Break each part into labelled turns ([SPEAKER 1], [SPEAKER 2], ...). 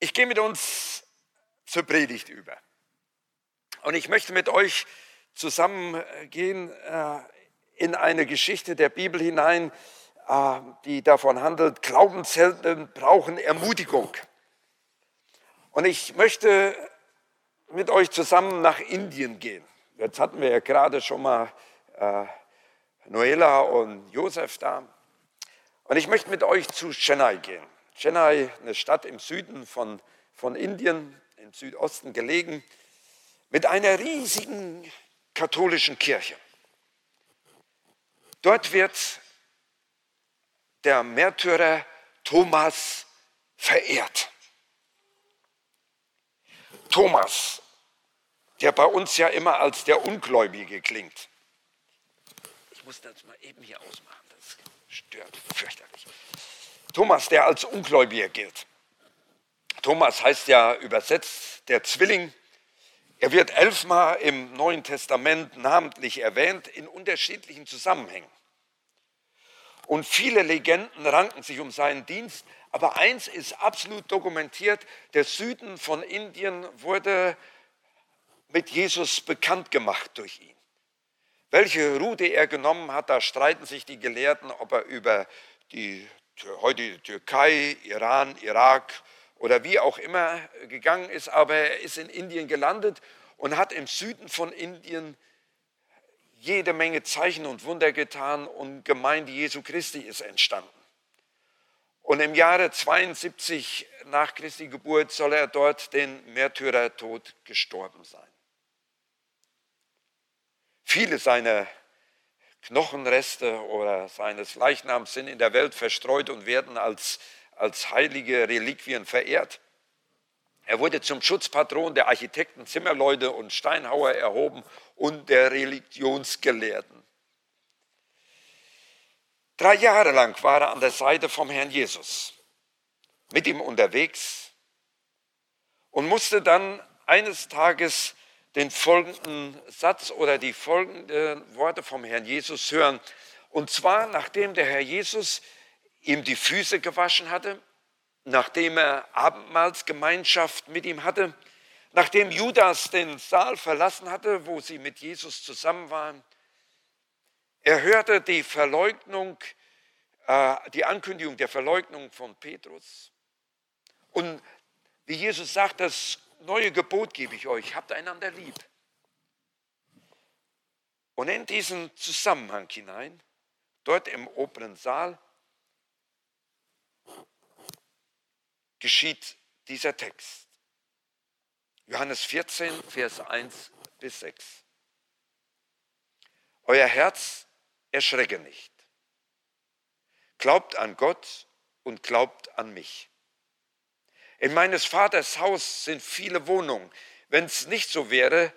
[SPEAKER 1] Ich gehe mit uns zur Predigt über. Und ich möchte mit euch zusammengehen äh, in eine Geschichte der Bibel hinein, äh, die davon handelt, Glaubenshelden brauchen Ermutigung. Und ich möchte mit euch zusammen nach Indien gehen. Jetzt hatten wir ja gerade schon mal äh, Noela und Josef da. Und ich möchte mit euch zu Chennai gehen. Chennai, eine Stadt im Süden von, von Indien, im Südosten gelegen, mit einer riesigen katholischen Kirche. Dort wird der Märtyrer Thomas verehrt. Thomas, der bei uns ja immer als der Ungläubige klingt. Ich muss das mal eben hier ausmachen, das stört fürchterlich. Thomas, der als Ungläubiger gilt. Thomas heißt ja übersetzt der Zwilling. Er wird elfmal im Neuen Testament namentlich erwähnt in unterschiedlichen Zusammenhängen. Und viele Legenden ranken sich um seinen Dienst, aber eins ist absolut dokumentiert, der Süden von Indien wurde mit Jesus bekannt gemacht durch ihn. Welche Route er genommen hat, da streiten sich die Gelehrten, ob er über die heute Türkei, Iran, Irak oder wie auch immer gegangen ist, aber er ist in Indien gelandet und hat im Süden von Indien jede Menge Zeichen und Wunder getan und Gemeinde Jesu Christi ist entstanden. Und im Jahre 72 nach Christi Geburt soll er dort den Märtyrertod gestorben sein. Viele seiner Knochenreste oder seines Leichnams sind in der Welt verstreut und werden als, als heilige Reliquien verehrt. Er wurde zum Schutzpatron der Architekten, Zimmerleute und Steinhauer erhoben und der Religionsgelehrten. Drei Jahre lang war er an der Seite vom Herrn Jesus, mit ihm unterwegs und musste dann eines Tages den folgenden Satz oder die folgenden Worte vom Herrn Jesus hören. Und zwar, nachdem der Herr Jesus ihm die Füße gewaschen hatte, nachdem er Abendmahlsgemeinschaft mit ihm hatte, nachdem Judas den Saal verlassen hatte, wo sie mit Jesus zusammen waren. Er hörte die Verleugnung, äh, die Ankündigung der Verleugnung von Petrus. Und wie Jesus sagt, das neue Gebot gebe ich euch, habt einander lieb. Und in diesen Zusammenhang hinein, dort im oberen Saal, geschieht dieser Text. Johannes 14, Vers 1 bis 6. Euer Herz erschrecke nicht. Glaubt an Gott und glaubt an mich. In meines Vaters Haus sind viele Wohnungen. Wenn es nicht so wäre,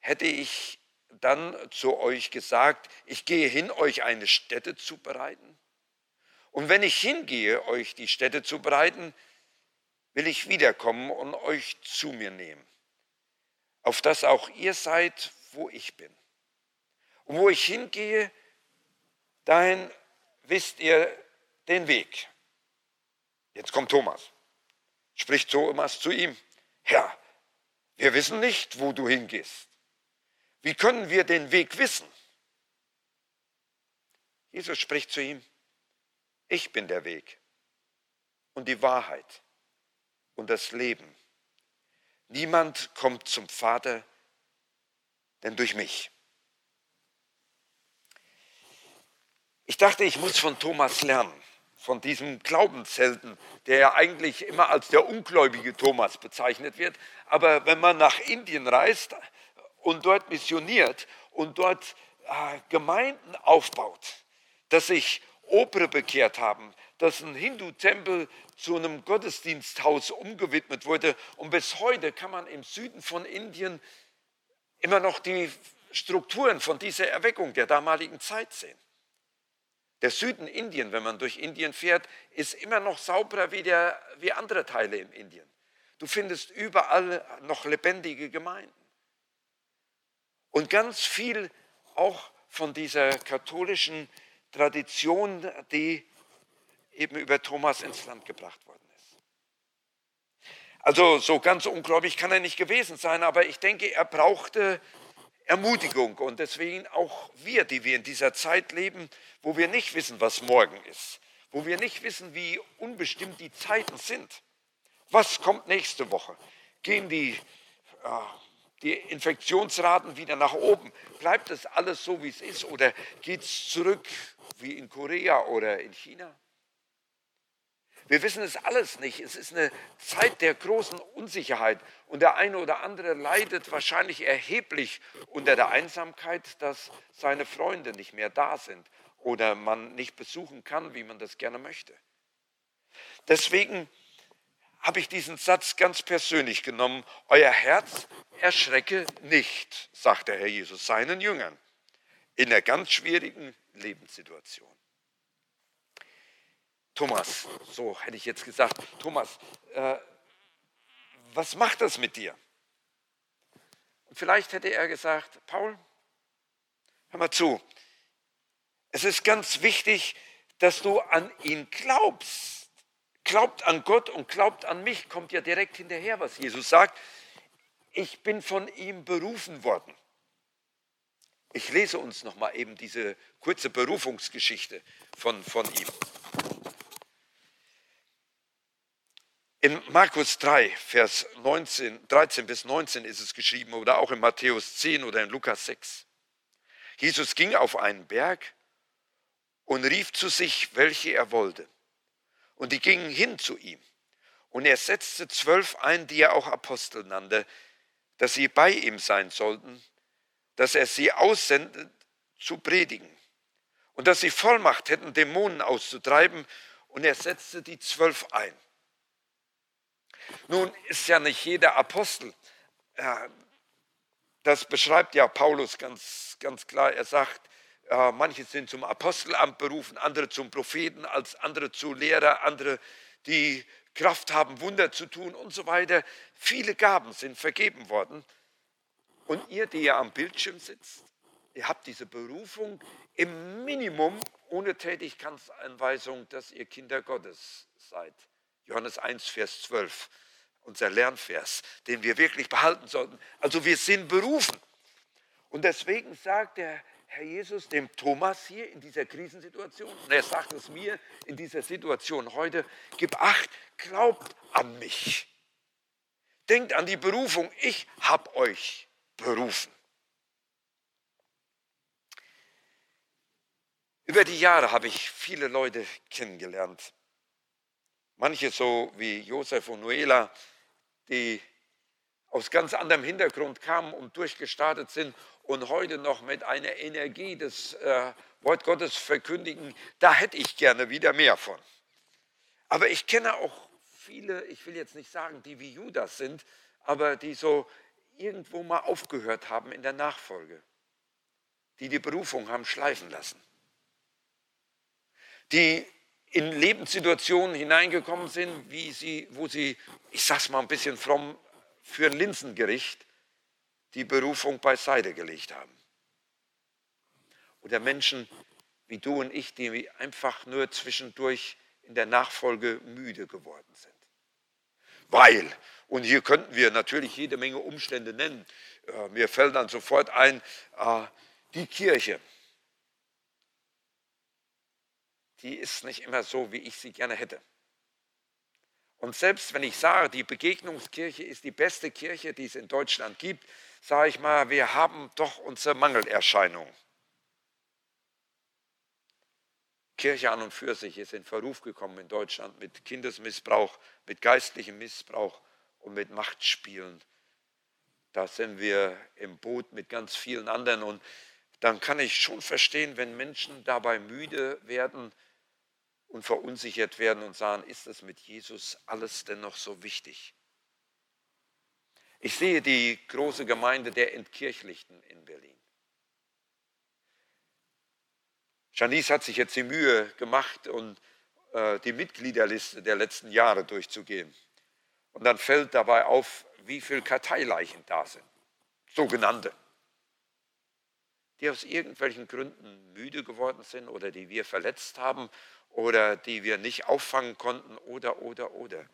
[SPEAKER 1] hätte ich dann zu euch gesagt, ich gehe hin, euch eine Stätte zu bereiten. Und wenn ich hingehe, euch die Stätte zu bereiten, will ich wiederkommen und euch zu mir nehmen, auf dass auch ihr seid, wo ich bin. Und wo ich hingehe, dahin wisst ihr den Weg. Jetzt kommt Thomas spricht Thomas zu ihm, Herr, wir wissen nicht, wo du hingehst. Wie können wir den Weg wissen? Jesus spricht zu ihm, ich bin der Weg und die Wahrheit und das Leben. Niemand kommt zum Vater, denn durch mich. Ich dachte, ich muss von Thomas lernen von diesem Glaubenshelden, der ja eigentlich immer als der ungläubige Thomas bezeichnet wird. Aber wenn man nach Indien reist und dort missioniert und dort äh, Gemeinden aufbaut, dass sich Opere bekehrt haben, dass ein Hindu-Tempel zu einem Gottesdiensthaus umgewidmet wurde und bis heute kann man im Süden von Indien immer noch die Strukturen von dieser Erweckung der damaligen Zeit sehen. Der Süden Indien, wenn man durch Indien fährt, ist immer noch sauberer wie, der, wie andere Teile in Indien. Du findest überall noch lebendige Gemeinden. Und ganz viel auch von dieser katholischen Tradition, die eben über Thomas ins Land gebracht worden ist. Also so ganz ungläubig kann er nicht gewesen sein, aber ich denke, er brauchte Ermutigung und deswegen auch wir, die wir in dieser Zeit leben, wo wir nicht wissen, was morgen ist, wo wir nicht wissen, wie unbestimmt die Zeiten sind. Was kommt nächste Woche? Gehen die, äh, die Infektionsraten wieder nach oben? Bleibt es alles so, wie es ist oder geht es zurück wie in Korea oder in China? Wir wissen es alles nicht. Es ist eine Zeit der großen Unsicherheit. Und der eine oder andere leidet wahrscheinlich erheblich unter der Einsamkeit, dass seine Freunde nicht mehr da sind oder man nicht besuchen kann, wie man das gerne möchte. Deswegen habe ich diesen Satz ganz persönlich genommen. Euer Herz erschrecke nicht, sagt der Herr Jesus seinen Jüngern in einer ganz schwierigen Lebenssituation. Thomas, so hätte ich jetzt gesagt, Thomas, äh, was macht das mit dir? Und vielleicht hätte er gesagt, Paul, hör mal zu, es ist ganz wichtig, dass du an ihn glaubst. Glaubt an Gott und glaubt an mich, kommt ja direkt hinterher, was Jesus sagt. Ich bin von ihm berufen worden. Ich lese uns nochmal eben diese kurze Berufungsgeschichte von, von ihm. In Markus 3, Vers 19, 13 bis 19 ist es geschrieben oder auch in Matthäus 10 oder in Lukas 6. Jesus ging auf einen Berg und rief zu sich, welche er wollte. Und die gingen hin zu ihm. Und er setzte zwölf ein, die er auch Apostel nannte, dass sie bei ihm sein sollten, dass er sie aussendet zu predigen und dass sie Vollmacht hätten, Dämonen auszutreiben. Und er setzte die zwölf ein. Nun ist ja nicht jeder Apostel. Das beschreibt ja Paulus ganz, ganz klar. Er sagt, manche sind zum Apostelamt berufen, andere zum Propheten, als andere zu Lehrer, andere, die Kraft haben, Wunder zu tun und so weiter. Viele Gaben sind vergeben worden. Und ihr, die ja am Bildschirm sitzt, ihr habt diese Berufung im Minimum ohne Tätigkeitsanweisung, dass ihr Kinder Gottes seid. Johannes 1, Vers 12, unser Lernvers, den wir wirklich behalten sollten. Also wir sind berufen. Und deswegen sagt der Herr Jesus dem Thomas hier in dieser Krisensituation, und er sagt es mir in dieser Situation heute, gib acht, glaubt an mich. Denkt an die Berufung, ich habe euch berufen. Über die Jahre habe ich viele Leute kennengelernt, Manche so wie Josef und Noela, die aus ganz anderem Hintergrund kamen und durchgestartet sind und heute noch mit einer Energie des äh, Wort Gottes verkündigen, da hätte ich gerne wieder mehr von. Aber ich kenne auch viele, ich will jetzt nicht sagen, die wie Judas sind, aber die so irgendwo mal aufgehört haben in der Nachfolge, die die Berufung haben schleifen lassen, die in Lebenssituationen hineingekommen sind, wie sie, wo sie, ich sag's mal ein bisschen fromm, für ein Linsengericht die Berufung beiseite gelegt haben. Oder Menschen wie du und ich, die einfach nur zwischendurch in der Nachfolge müde geworden sind. Weil, und hier könnten wir natürlich jede Menge Umstände nennen, äh, mir fällt dann sofort ein, äh, die Kirche die ist nicht immer so, wie ich sie gerne hätte. Und selbst wenn ich sage, die Begegnungskirche ist die beste Kirche, die es in Deutschland gibt, sage ich mal, wir haben doch unsere Mangelerscheinungen. Kirche an und für sich ist in Verruf gekommen in Deutschland mit Kindesmissbrauch, mit geistlichem Missbrauch und mit Machtspielen. Da sind wir im Boot mit ganz vielen anderen und dann kann ich schon verstehen, wenn Menschen dabei müde werden, und verunsichert werden und sagen, ist es mit Jesus alles denn noch so wichtig? Ich sehe die große Gemeinde der Entkirchlichten in Berlin. Janice hat sich jetzt die Mühe gemacht, und, äh, die Mitgliederliste der letzten Jahre durchzugehen. Und dann fällt dabei auf, wie viele Karteileichen da sind, sogenannte, die aus irgendwelchen Gründen müde geworden sind oder die wir verletzt haben oder die wir nicht auffangen konnten oder, oder, oder.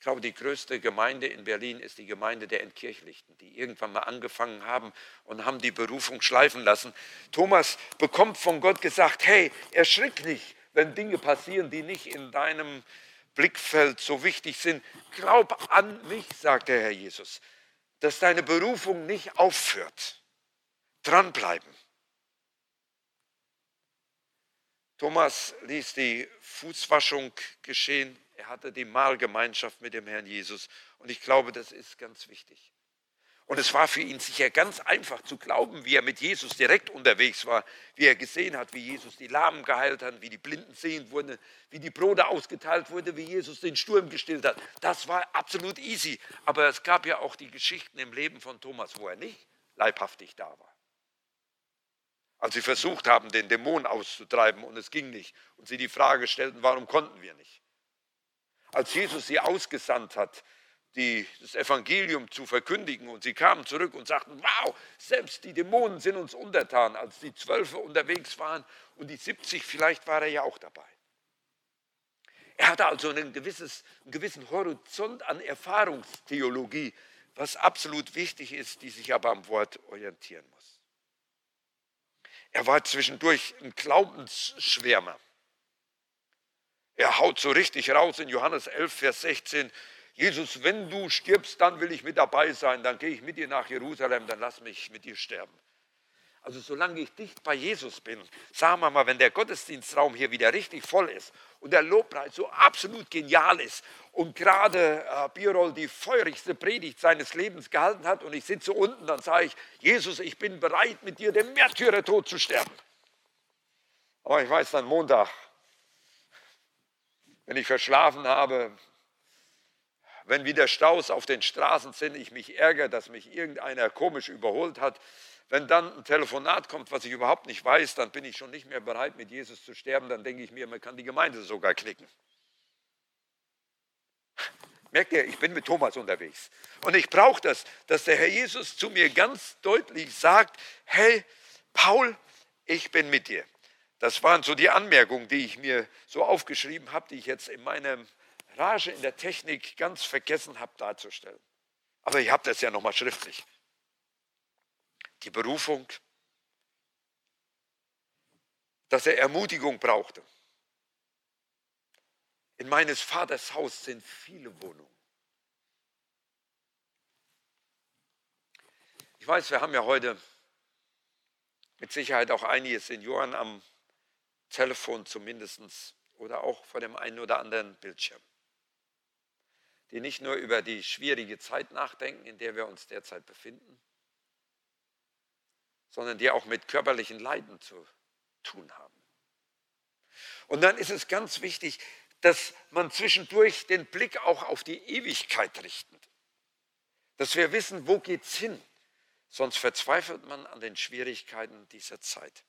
[SPEAKER 1] glaube, die größte Gemeinde in Berlin ist die Gemeinde der Entkirchlichten, die irgendwann mal angefangen haben und haben die Berufung schleifen lassen. Thomas bekommt von Gott gesagt, hey, erschrick nicht, wenn Dinge passieren, die nicht in deinem Blickfeld so wichtig sind. Glaub an mich, sagt der Herr Jesus, dass deine Berufung nicht aufhört. Dranbleiben. Thomas ließ die Fußwaschung geschehen er hatte die Mahlgemeinschaft mit dem Herrn Jesus. Und ich glaube, das ist ganz wichtig. Und es war für ihn sicher ganz einfach zu glauben, wie er mit Jesus direkt unterwegs war, wie er gesehen hat, wie Jesus die Lahmen geheilt hat, wie die Blinden sehen wurden, wie die Brote ausgeteilt wurden, wie Jesus den Sturm gestillt hat. Das war absolut easy. Aber es gab ja auch die Geschichten im Leben von Thomas, wo er nicht leibhaftig da war. Als sie versucht haben, den Dämon auszutreiben und es ging nicht und sie die Frage stellten, warum konnten wir nicht? als Jesus sie ausgesandt hat, die, das Evangelium zu verkündigen. Und sie kamen zurück und sagten, wow, selbst die Dämonen sind uns untertan. Als die Zwölfe unterwegs waren und die 70, vielleicht war er ja auch dabei. Er hatte also ein gewisses, einen gewissen Horizont an Erfahrungstheologie, was absolut wichtig ist, die sich aber am Wort orientieren muss. Er war zwischendurch ein Glaubensschwärmer. Er haut so richtig raus in Johannes 11, Vers 16. Jesus, wenn du stirbst, dann will ich mit dabei sein, dann gehe ich mit dir nach Jerusalem, dann lass mich mit dir sterben. Also solange ich dicht bei Jesus bin, sagen wir mal, wenn der Gottesdienstraum hier wieder richtig voll ist und der Lobpreis so absolut genial ist und gerade äh, Birol die feurigste Predigt seines Lebens gehalten hat und ich sitze unten, dann sage ich, Jesus, ich bin bereit, mit dir den Märtyrertod zu sterben. Aber ich weiß dann Montag, wenn ich verschlafen habe, wenn wieder Staus auf den Straßen sind, ich mich ärgere, dass mich irgendeiner komisch überholt hat, wenn dann ein Telefonat kommt, was ich überhaupt nicht weiß, dann bin ich schon nicht mehr bereit, mit Jesus zu sterben, dann denke ich mir, man kann die Gemeinde sogar knicken. Merkt ihr, ich bin mit Thomas unterwegs. Und ich brauche das, dass der Herr Jesus zu mir ganz deutlich sagt, hey, Paul, ich bin mit dir. Das waren so die Anmerkungen, die ich mir so aufgeschrieben habe, die ich jetzt in meinem Rage in der Technik ganz vergessen habe darzustellen. Aber ich habe das ja nochmal schriftlich. Die Berufung, dass er Ermutigung brauchte. In meines Vaters Haus sind viele Wohnungen. Ich weiß, wir haben ja heute mit Sicherheit auch einige Senioren am Telefon zumindest oder auch vor dem einen oder anderen Bildschirm, die nicht nur über die schwierige Zeit nachdenken, in der wir uns derzeit befinden, sondern die auch mit körperlichen Leiden zu tun haben. Und dann ist es ganz wichtig, dass man zwischendurch den Blick auch auf die Ewigkeit richtet. Dass wir wissen, wo geht's hin? Sonst verzweifelt man an den Schwierigkeiten dieser Zeit.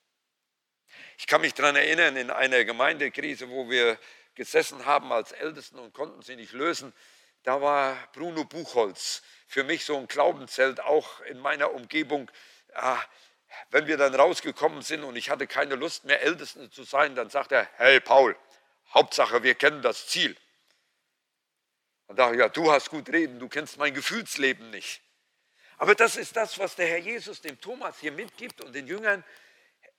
[SPEAKER 1] Ich kann mich daran erinnern, in einer Gemeindekrise, wo wir gesessen haben als Ältesten und konnten sie nicht lösen, da war Bruno Buchholz für mich so ein Glaubenszelt, auch in meiner Umgebung. Ja, wenn wir dann rausgekommen sind und ich hatte keine Lust mehr, Ältesten zu sein, dann sagt er, hey Paul, Hauptsache, wir kennen das Ziel. Dann dachte ich, ja, du hast gut reden, du kennst mein Gefühlsleben nicht. Aber das ist das, was der Herr Jesus dem Thomas hier mitgibt und den Jüngern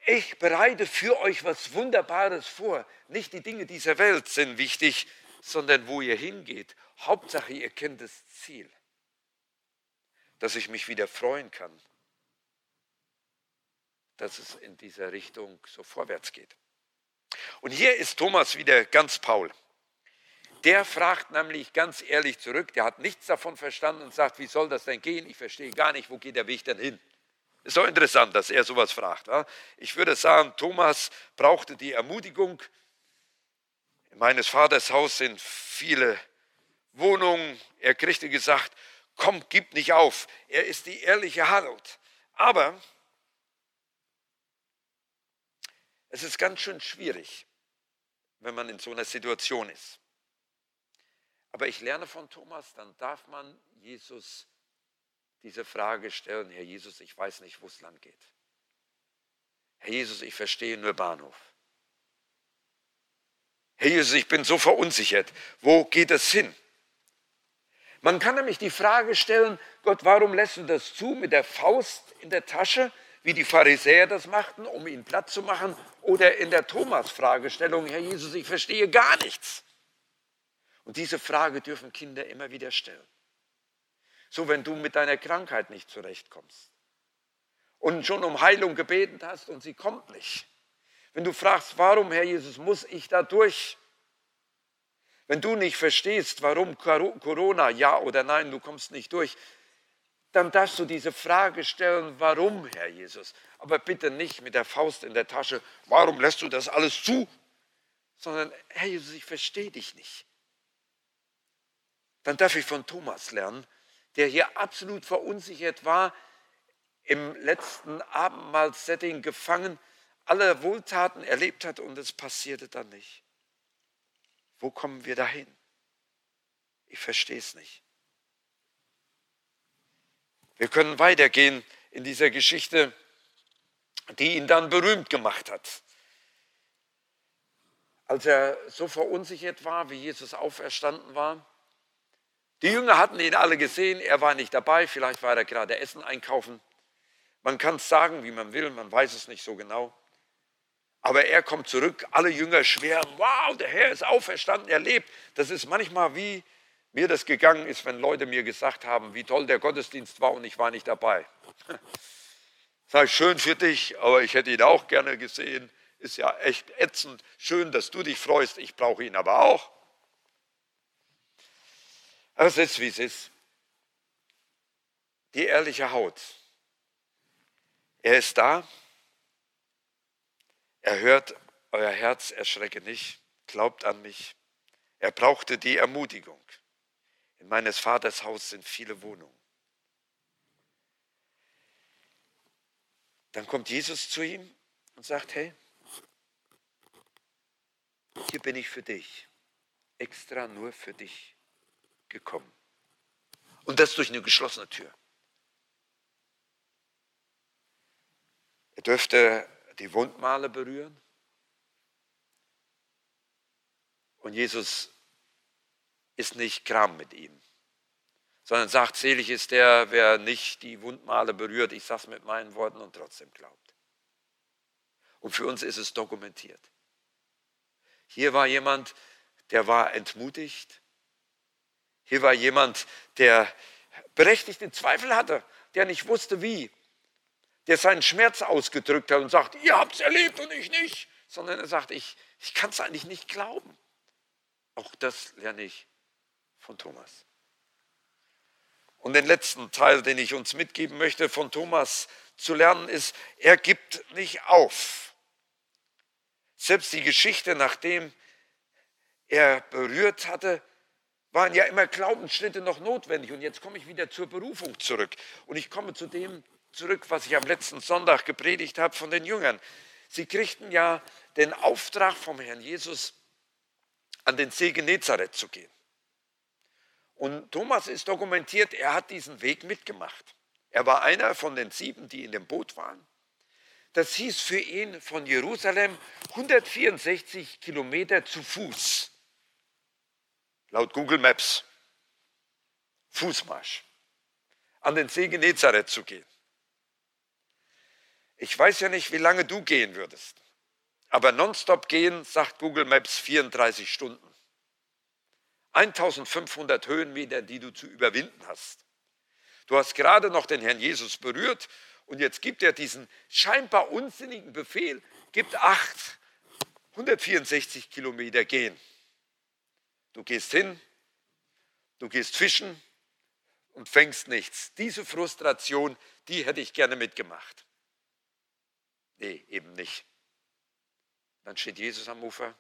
[SPEAKER 1] ich bereite für euch was Wunderbares vor. Nicht die Dinge dieser Welt sind wichtig, sondern wo ihr hingeht. Hauptsache, ihr kennt das Ziel, dass ich mich wieder freuen kann, dass es in dieser Richtung so vorwärts geht. Und hier ist Thomas wieder ganz Paul. Der fragt nämlich ganz ehrlich zurück, der hat nichts davon verstanden und sagt, wie soll das denn gehen? Ich verstehe gar nicht, wo geht der Weg denn hin? Ist doch interessant, dass er sowas fragt. Ich würde sagen, Thomas brauchte die Ermutigung. In meines Vaters Haus sind viele Wohnungen. Er kriegte gesagt, komm, gib nicht auf. Er ist die ehrliche Harold. Aber es ist ganz schön schwierig, wenn man in so einer Situation ist. Aber ich lerne von Thomas, dann darf man Jesus diese Frage stellen, Herr Jesus, ich weiß nicht, wo es lang geht. Herr Jesus, ich verstehe nur Bahnhof. Herr Jesus, ich bin so verunsichert. Wo geht es hin? Man kann nämlich die Frage stellen, Gott, warum lässt du das zu mit der Faust in der Tasche, wie die Pharisäer das machten, um ihn platt zu machen? Oder in der Thomas-Fragestellung, Herr Jesus, ich verstehe gar nichts. Und diese Frage dürfen Kinder immer wieder stellen. So, wenn du mit deiner Krankheit nicht zurechtkommst und schon um Heilung gebeten hast und sie kommt nicht. Wenn du fragst, warum, Herr Jesus, muss ich da durch? Wenn du nicht verstehst, warum Corona, ja oder nein, du kommst nicht durch, dann darfst du diese Frage stellen, warum, Herr Jesus? Aber bitte nicht mit der Faust in der Tasche, warum lässt du das alles zu? Sondern, Herr Jesus, ich verstehe dich nicht. Dann darf ich von Thomas lernen, der hier absolut verunsichert war, im letzten Abendmahlsetting gefangen, alle Wohltaten erlebt hat und es passierte dann nicht. Wo kommen wir dahin? Ich verstehe es nicht. Wir können weitergehen in dieser Geschichte, die ihn dann berühmt gemacht hat. Als er so verunsichert war, wie Jesus auferstanden war, die Jünger hatten ihn alle gesehen, er war nicht dabei, vielleicht war er gerade Essen einkaufen. Man kann es sagen, wie man will, man weiß es nicht so genau. Aber er kommt zurück, alle Jünger schweren, wow, der Herr ist auferstanden, er lebt. Das ist manchmal wie mir das gegangen ist, wenn Leute mir gesagt haben, wie toll der Gottesdienst war und ich war nicht dabei. Ich, schön für dich, aber ich hätte ihn auch gerne gesehen. Ist ja echt ätzend. Schön, dass du dich freust, ich brauche ihn aber auch. Aber es ist, wie es ist. Die ehrliche Haut. Er ist da, er hört euer Herz, erschrecke nicht, glaubt an mich. Er brauchte die Ermutigung. In meines Vaters Haus sind viele Wohnungen. Dann kommt Jesus zu ihm und sagt, hey, hier bin ich für dich, extra nur für dich gekommen. Und das durch eine geschlossene Tür. Er dürfte die Wundmale berühren. Und Jesus ist nicht Kram mit ihm, sondern sagt, selig ist der, wer nicht die Wundmale berührt. Ich sage es mit meinen Worten und trotzdem glaubt. Und für uns ist es dokumentiert. Hier war jemand, der war entmutigt. Hier war jemand, der berechtigte Zweifel hatte, der nicht wusste wie der seinen Schmerz ausgedrückt hat und sagt, ihr habt es erlebt und ich nicht, sondern er sagt, ich, ich kann es eigentlich nicht glauben. Auch das lerne ich von Thomas. Und den letzten Teil, den ich uns mitgeben möchte, von Thomas zu lernen, ist, er gibt nicht auf. Selbst die Geschichte, nachdem er berührt hatte, waren ja immer Glaubensschritte noch notwendig. Und jetzt komme ich wieder zur Berufung zurück. Und ich komme zu dem zurück, was ich am letzten Sonntag gepredigt habe von den Jüngern. Sie kriegten ja den Auftrag vom Herrn Jesus, an den See Genezareth zu gehen. Und Thomas ist dokumentiert, er hat diesen Weg mitgemacht. Er war einer von den sieben, die in dem Boot waren. Das hieß für ihn von Jerusalem 164 Kilometer zu Fuß. Laut Google Maps. Fußmarsch. An den See Genezareth zu gehen. Ich weiß ja nicht, wie lange du gehen würdest. Aber nonstop gehen, sagt Google Maps, 34 Stunden. 1500 Höhenmeter, die du zu überwinden hast. Du hast gerade noch den Herrn Jesus berührt und jetzt gibt er diesen scheinbar unsinnigen Befehl, gibt acht, 164 Kilometer gehen. Du gehst hin, du gehst fischen und fängst nichts. Diese Frustration, die hätte ich gerne mitgemacht. Nee, eben nicht. Dann steht Jesus am Ufer,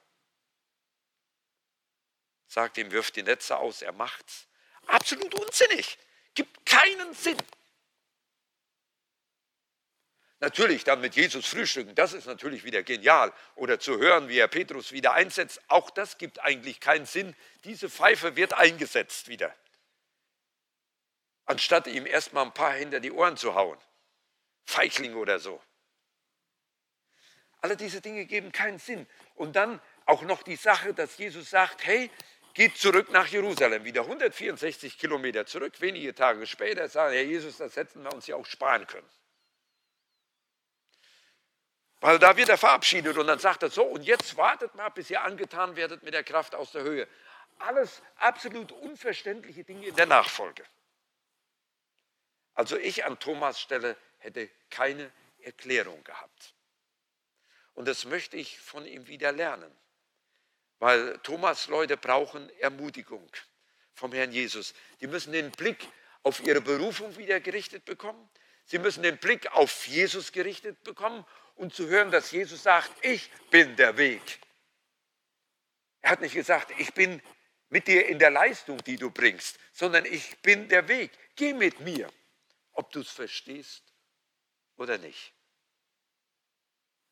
[SPEAKER 1] sagt ihm, wirft die Netze aus, er macht's. Absolut unsinnig, gibt keinen Sinn. Natürlich dann mit Jesus frühstücken, das ist natürlich wieder genial. Oder zu hören, wie er Petrus wieder einsetzt, auch das gibt eigentlich keinen Sinn. Diese Pfeife wird eingesetzt wieder. Anstatt ihm erstmal ein paar hinter die Ohren zu hauen. Feigling oder so. Alle diese Dinge geben keinen Sinn. Und dann auch noch die Sache, dass Jesus sagt, hey, geht zurück nach Jerusalem, wieder 164 Kilometer zurück. Wenige Tage später sagen, Herr Jesus, das hätten wir uns ja auch sparen können. Weil da wird er verabschiedet und dann sagt er so, und jetzt wartet mal, bis ihr angetan werdet mit der Kraft aus der Höhe. Alles absolut unverständliche Dinge in der Nachfolge. Also ich an Thomas Stelle hätte keine Erklärung gehabt. Und das möchte ich von ihm wieder lernen. Weil Thomas Leute brauchen Ermutigung vom Herrn Jesus. Die müssen den Blick auf ihre Berufung wieder gerichtet bekommen. Sie müssen den Blick auf Jesus gerichtet bekommen und zu hören, dass Jesus sagt, ich bin der Weg. Er hat nicht gesagt, ich bin mit dir in der Leistung, die du bringst, sondern ich bin der Weg. Geh mit mir, ob du es verstehst oder nicht.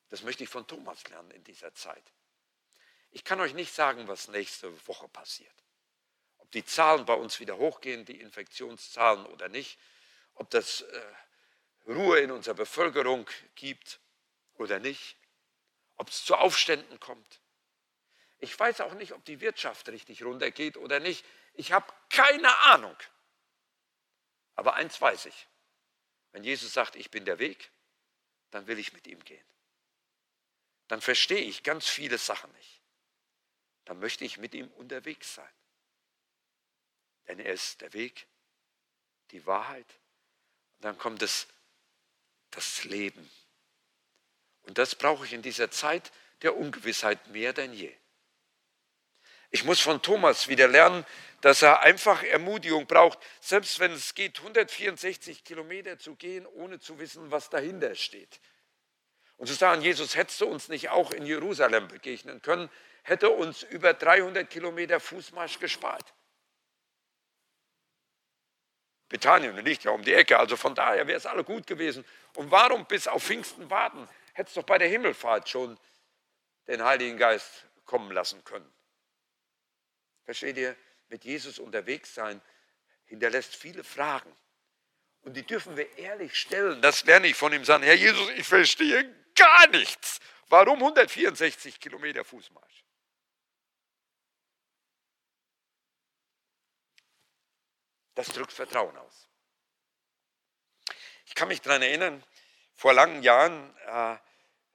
[SPEAKER 1] Das möchte ich von Thomas lernen in dieser Zeit. Ich kann euch nicht sagen, was nächste Woche passiert. Ob die Zahlen bei uns wieder hochgehen, die Infektionszahlen oder nicht, ob das äh, Ruhe in unserer Bevölkerung gibt oder nicht, ob es zu Aufständen kommt. Ich weiß auch nicht, ob die Wirtschaft richtig runtergeht oder nicht. Ich habe keine Ahnung. Aber eins weiß ich. Wenn Jesus sagt, ich bin der Weg, dann will ich mit ihm gehen. Dann verstehe ich ganz viele Sachen nicht. Dann möchte ich mit ihm unterwegs sein. Denn er ist der Weg, die Wahrheit. Und dann kommt es, das Leben. Und das brauche ich in dieser Zeit der Ungewissheit mehr denn je. Ich muss von Thomas wieder lernen, dass er einfach Ermutigung braucht, selbst wenn es geht, 164 Kilometer zu gehen, ohne zu wissen, was dahinter steht. Und zu sagen, Jesus, hättest du uns nicht auch in Jerusalem begegnen können, hätte uns über 300 Kilometer Fußmarsch gespart. Bethanien liegt ja um die Ecke, also von daher wäre es alle gut gewesen. Und warum bis auf Pfingsten warten? Hätte es doch bei der Himmelfahrt schon den Heiligen Geist kommen lassen können. Versteht ihr? Mit Jesus unterwegs sein hinterlässt viele Fragen. Und die dürfen wir ehrlich stellen. Das lerne ich von ihm sagen. Herr Jesus, ich verstehe gar nichts. Warum 164 Kilometer Fußmarsch? Das drückt Vertrauen aus. Ich kann mich daran erinnern, vor langen Jahren äh,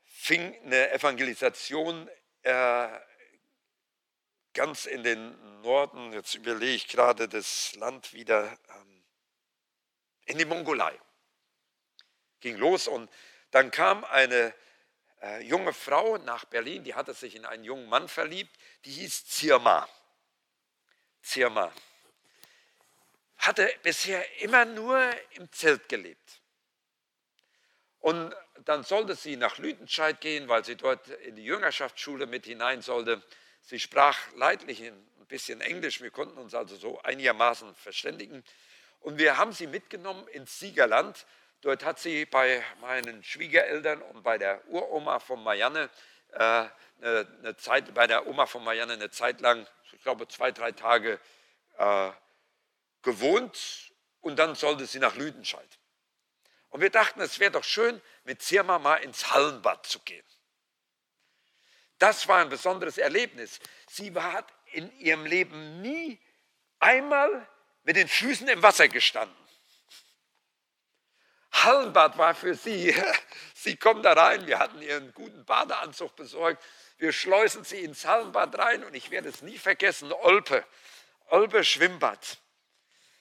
[SPEAKER 1] fing eine Evangelisation äh, ganz in den Norden, jetzt überlege ich gerade das Land wieder, ähm, in die Mongolei. Ging los und dann kam eine äh, junge Frau nach Berlin, die hatte sich in einen jungen Mann verliebt, die hieß Zirma. Zirma. Hatte bisher immer nur im Zelt gelebt. Und dann sollte sie nach Lüdenscheid gehen, weil sie dort in die Jüngerschaftsschule mit hinein sollte. Sie sprach leidlich ein bisschen Englisch, wir konnten uns also so einigermaßen verständigen. Und wir haben sie mitgenommen ins Siegerland. Dort hat sie bei meinen Schwiegereltern und bei der Uroma von Marianne äh, eine, Zeit, bei der Oma von Marianne eine Zeit lang, ich glaube zwei, drei Tage äh, gewohnt und dann sollte sie nach Lüdenscheid. Und wir dachten, es wäre doch schön, mit Zirma mal ins Hallenbad zu gehen. Das war ein besonderes Erlebnis. Sie hat in ihrem Leben nie einmal mit den Füßen im Wasser gestanden. Hallenbad war für sie, sie kommt da rein, wir hatten ihr einen guten Badeanzug besorgt, wir schleusen sie ins Hallenbad rein und ich werde es nie vergessen, Olpe, Olpe Schwimmbad.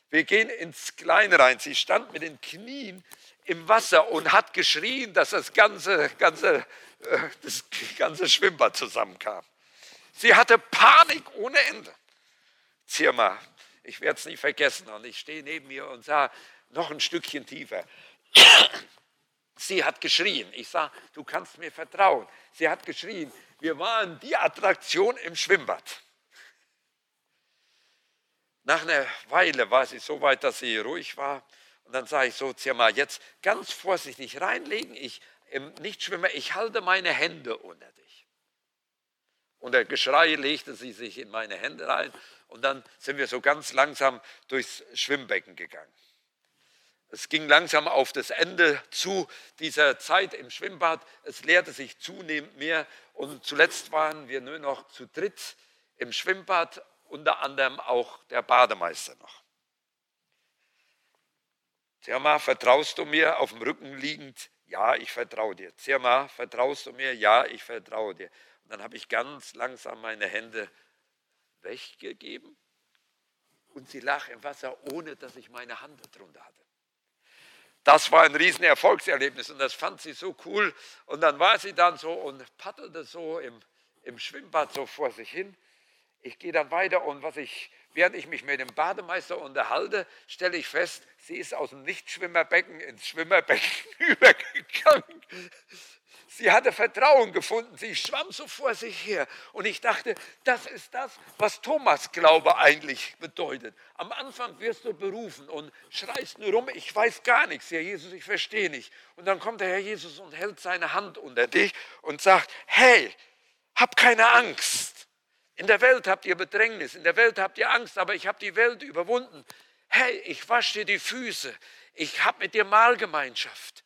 [SPEAKER 1] Wir gehen ins Kleine rein, sie stand mit den Knien im Wasser und hat geschrien, dass das ganze, ganze äh, das ganze Schwimmbad zusammenkam. Sie hatte Panik ohne Ende. Zirma, ich werde es nicht vergessen. Und ich stehe neben ihr und sah noch ein Stückchen tiefer. Sie hat geschrien. Ich sage, du kannst mir vertrauen. Sie hat geschrien. Wir waren die Attraktion im Schwimmbad. Nach einer Weile war sie so weit, dass sie ruhig war. Und dann sage ich so, Zirma, jetzt ganz vorsichtig reinlegen. Ich im Nichtschwimmer, ich halte meine Hände unter dich. Und der Geschrei legte sie sich in meine Hände rein und dann sind wir so ganz langsam durchs Schwimmbecken gegangen. Es ging langsam auf das Ende zu dieser Zeit im Schwimmbad. Es leerte sich zunehmend mehr und zuletzt waren wir nur noch zu dritt im Schwimmbad unter anderem auch der Bademeister noch. Zerma, vertraust du mir auf dem Rücken liegend? Ja, ich vertraue dir. Zerma, vertraust du mir? Ja, ich vertraue dir. Und dann habe ich ganz langsam meine Hände weggegeben und sie lag im Wasser, ohne dass ich meine Hand drunter hatte. Das war ein riesen Erfolgserlebnis und das fand sie so cool. Und dann war sie dann so und paddelte so im, im Schwimmbad so vor sich hin. Ich gehe dann weiter und was ich, während ich mich mit dem Bademeister unterhalte, stelle ich fest, sie ist aus dem Nichtschwimmerbecken ins Schwimmerbecken übergegangen. Sie hatte Vertrauen gefunden. Sie schwamm so vor sich her. Und ich dachte, das ist das, was Thomas Glaube eigentlich bedeutet. Am Anfang wirst du berufen und schreist nur rum, ich weiß gar nichts, Herr Jesus, ich verstehe nicht. Und dann kommt der Herr Jesus und hält seine Hand unter dich und sagt, hey, hab keine Angst. In der Welt habt ihr Bedrängnis, in der Welt habt ihr Angst, aber ich habe die Welt überwunden. Hey, ich wasche dir die Füße, ich habe mit dir Mahlgemeinschaft.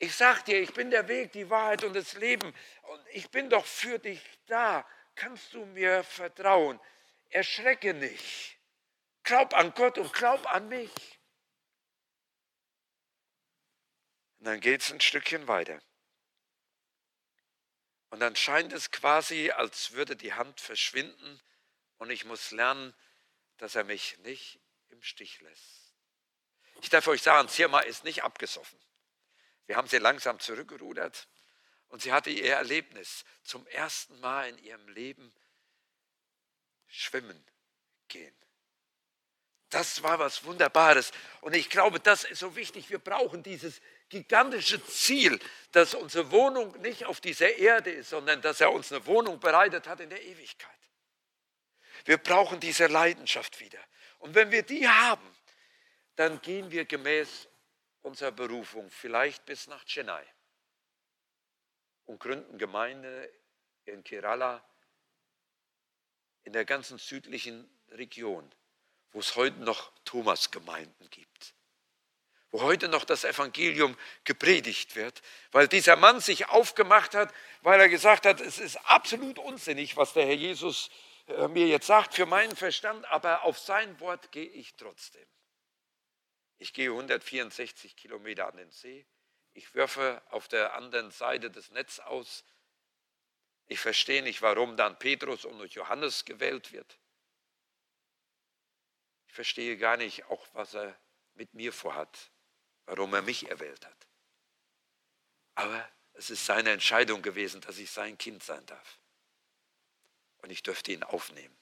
[SPEAKER 1] Ich sage dir, ich bin der Weg, die Wahrheit und das Leben. Und ich bin doch für dich da. Kannst du mir vertrauen? Erschrecke nicht. Glaub an Gott und glaub an mich. Und dann geht es ein Stückchen weiter. Und dann scheint es quasi, als würde die Hand verschwinden und ich muss lernen, dass er mich nicht im Stich lässt. Ich darf euch sagen, Zirma ist nicht abgesoffen. Wir haben sie langsam zurückgerudert und sie hatte ihr Erlebnis zum ersten Mal in ihrem Leben schwimmen gehen. Das war was Wunderbares. Und ich glaube, das ist so wichtig. Wir brauchen dieses gigantische Ziel, dass unsere Wohnung nicht auf dieser Erde ist, sondern dass er uns eine Wohnung bereitet hat in der Ewigkeit. Wir brauchen diese Leidenschaft wieder. Und wenn wir die haben, dann gehen wir gemäß unserer Berufung, vielleicht bis nach Chennai und gründen Gemeinde in Kerala, in der ganzen südlichen Region, wo es heute noch Thomas-Gemeinden gibt, wo heute noch das Evangelium gepredigt wird, weil dieser Mann sich aufgemacht hat, weil er gesagt hat, es ist absolut unsinnig, was der Herr Jesus äh, mir jetzt sagt für meinen Verstand, aber auf sein Wort gehe ich trotzdem. Ich gehe 164 Kilometer an den See. Ich werfe auf der anderen Seite des Netz aus. Ich verstehe nicht, warum dann Petrus und Johannes gewählt wird. Ich verstehe gar nicht auch, was er mit mir vorhat, warum er mich erwählt hat. Aber es ist seine Entscheidung gewesen, dass ich sein Kind sein darf. Und ich dürfte ihn aufnehmen.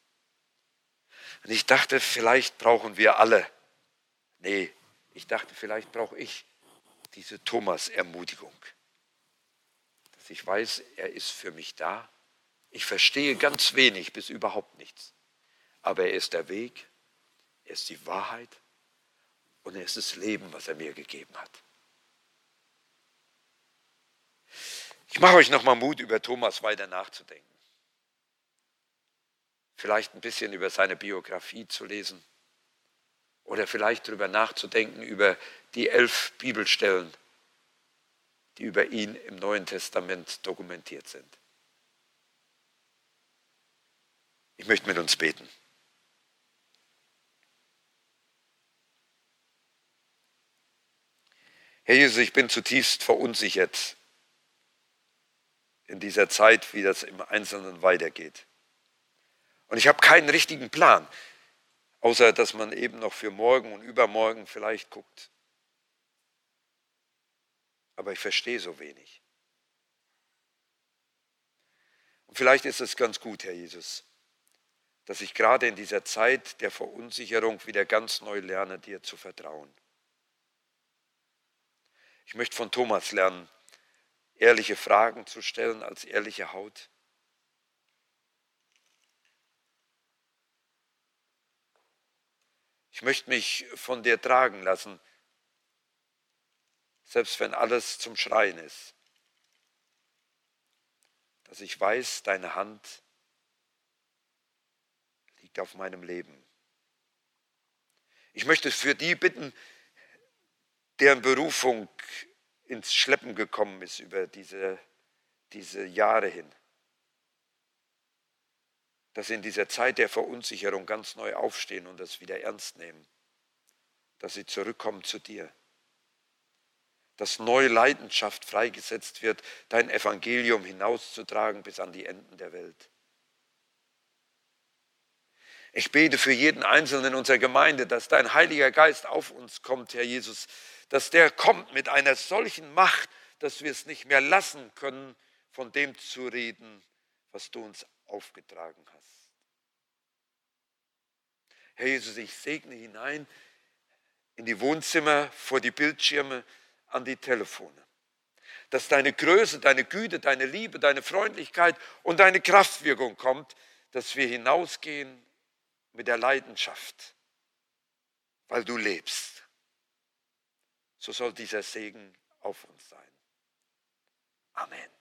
[SPEAKER 1] Und ich dachte, vielleicht brauchen wir alle, nee, ich dachte, vielleicht brauche ich diese Thomas-Ermutigung, dass ich weiß, er ist für mich da. Ich verstehe ganz wenig bis überhaupt nichts, aber er ist der Weg, er ist die Wahrheit und er ist Leben, was er mir gegeben hat. Ich mache euch nochmal Mut, über Thomas weiter nachzudenken. Vielleicht ein bisschen über seine Biografie zu lesen oder vielleicht darüber nachzudenken, über die elf Bibelstellen, die über ihn im Neuen Testament dokumentiert sind. Ich möchte mit uns beten. Herr Jesus, ich bin zutiefst verunsichert in dieser Zeit, wie das im Einzelnen weitergeht. Und ich habe keinen richtigen Plan. Außer dass man eben noch für morgen und übermorgen vielleicht guckt. Aber ich verstehe so wenig. Und vielleicht ist es ganz gut, Herr Jesus, dass ich gerade in dieser Zeit der Verunsicherung wieder ganz neu lerne, dir zu vertrauen. Ich möchte von Thomas lernen, ehrliche Fragen zu stellen als ehrliche Haut. Ich möchte mich von dir tragen lassen, selbst wenn alles zum Schreien ist. Dass ich weiß, deine Hand liegt auf meinem Leben. Ich möchte für die bitten, deren Berufung ins Schleppen gekommen ist über diese, diese Jahre hin. dass sie in dieser Zeit der Verunsicherung ganz neu aufstehen und das wieder ernst nehmen, dass sie zurückkommen zu dir, dass neue Leidenschaft freigesetzt wird, dein Evangelium hinauszutragen bis an die Enden der Welt. Ich bete für jeden Einzelnen in unserer Gemeinde, dass dein Heiliger Geist auf uns kommt, Herr Jesus, dass der kommt mit einer solchen Macht, dass wir es nicht mehr lassen können, von dem zu reden, was du uns aufgetragen hast. Herr Jesus, ich segne hinein in die Wohnzimmer, vor die Bildschirme, an die Telefone. Dass deine Größe, deine Güte, deine Liebe, deine Freundlichkeit und deine Kraftwirkung kommt, dass wir hinausgehen mit der Leidenschaft, weil du lebst. So soll dieser Segen auf uns sein. Amen.